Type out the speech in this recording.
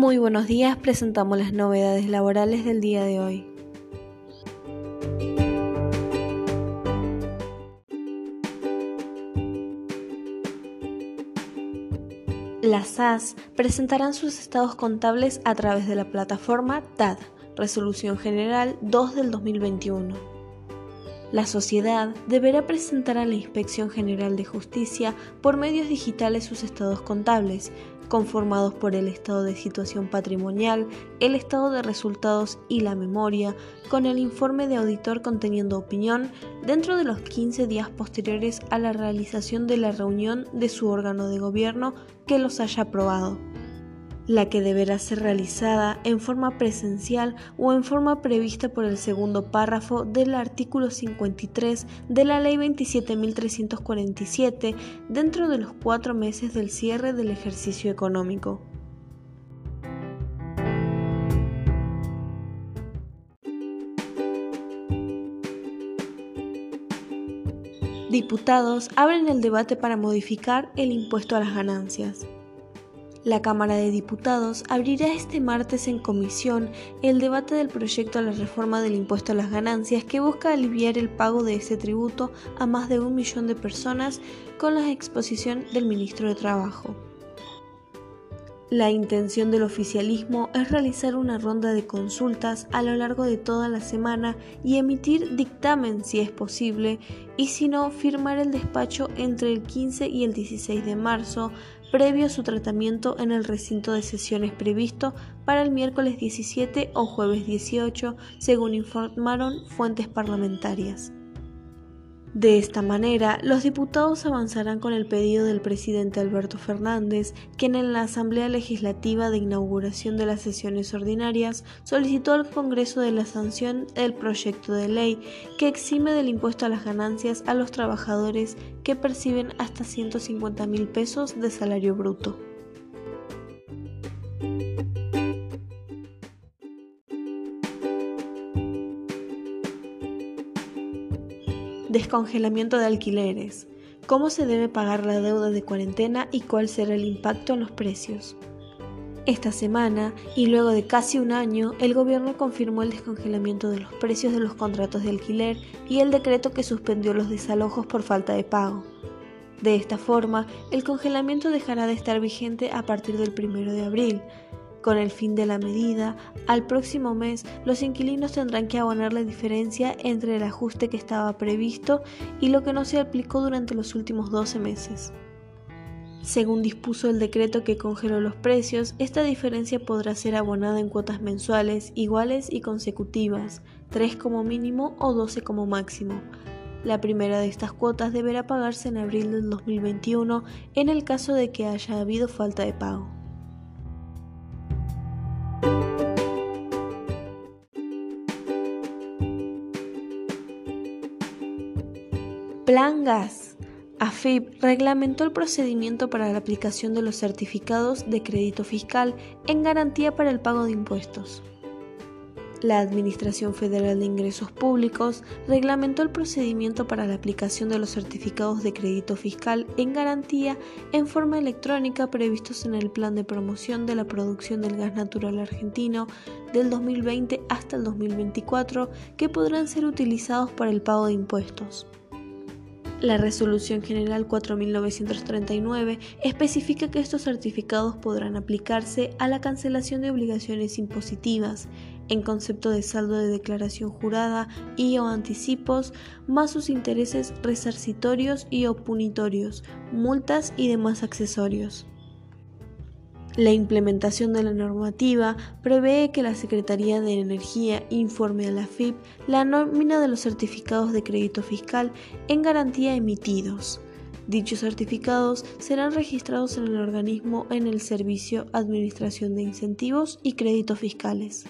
Muy buenos días, presentamos las novedades laborales del día de hoy. Las SAS presentarán sus estados contables a través de la plataforma TAD, Resolución General 2 del 2021. La sociedad deberá presentar a la Inspección General de Justicia por medios digitales sus estados contables, conformados por el estado de situación patrimonial, el estado de resultados y la memoria, con el informe de auditor conteniendo opinión dentro de los 15 días posteriores a la realización de la reunión de su órgano de gobierno que los haya aprobado la que deberá ser realizada en forma presencial o en forma prevista por el segundo párrafo del artículo 53 de la Ley 27.347 dentro de los cuatro meses del cierre del ejercicio económico. Diputados abren el debate para modificar el impuesto a las ganancias. La Cámara de Diputados abrirá este martes en comisión el debate del proyecto a la reforma del impuesto a las ganancias que busca aliviar el pago de este tributo a más de un millón de personas con la exposición del ministro de Trabajo. La intención del oficialismo es realizar una ronda de consultas a lo largo de toda la semana y emitir dictamen si es posible y si no, firmar el despacho entre el 15 y el 16 de marzo previo a su tratamiento en el recinto de sesiones previsto para el miércoles 17 o jueves 18, según informaron fuentes parlamentarias. De esta manera, los diputados avanzarán con el pedido del presidente Alberto Fernández, quien en la Asamblea Legislativa de inauguración de las sesiones ordinarias solicitó al Congreso de la sanción del proyecto de ley que exime del impuesto a las ganancias a los trabajadores que perciben hasta 150 mil pesos de salario bruto. Descongelamiento de alquileres. ¿Cómo se debe pagar la deuda de cuarentena y cuál será el impacto en los precios? Esta semana, y luego de casi un año, el gobierno confirmó el descongelamiento de los precios de los contratos de alquiler y el decreto que suspendió los desalojos por falta de pago. De esta forma, el congelamiento dejará de estar vigente a partir del 1 de abril, con el fin de la medida, al próximo mes los inquilinos tendrán que abonar la diferencia entre el ajuste que estaba previsto y lo que no se aplicó durante los últimos 12 meses. Según dispuso el decreto que congeló los precios, esta diferencia podrá ser abonada en cuotas mensuales iguales y consecutivas, 3 como mínimo o 12 como máximo. La primera de estas cuotas deberá pagarse en abril del 2021 en el caso de que haya habido falta de pago. Plan Gas. AFIP reglamentó el procedimiento para la aplicación de los certificados de crédito fiscal en garantía para el pago de impuestos. La Administración Federal de Ingresos Públicos reglamentó el procedimiento para la aplicación de los certificados de crédito fiscal en garantía en forma electrónica previstos en el Plan de Promoción de la Producción del Gas Natural Argentino del 2020 hasta el 2024 que podrán ser utilizados para el pago de impuestos. La Resolución General 4939 especifica que estos certificados podrán aplicarse a la cancelación de obligaciones impositivas en concepto de saldo de declaración jurada y o anticipos, más sus intereses resarcitorios y o punitorios, multas y demás accesorios. La implementación de la normativa prevé que la Secretaría de Energía informe a la FIP la nómina de los certificados de crédito fiscal en garantía emitidos. Dichos certificados serán registrados en el organismo en el Servicio Administración de Incentivos y Créditos Fiscales.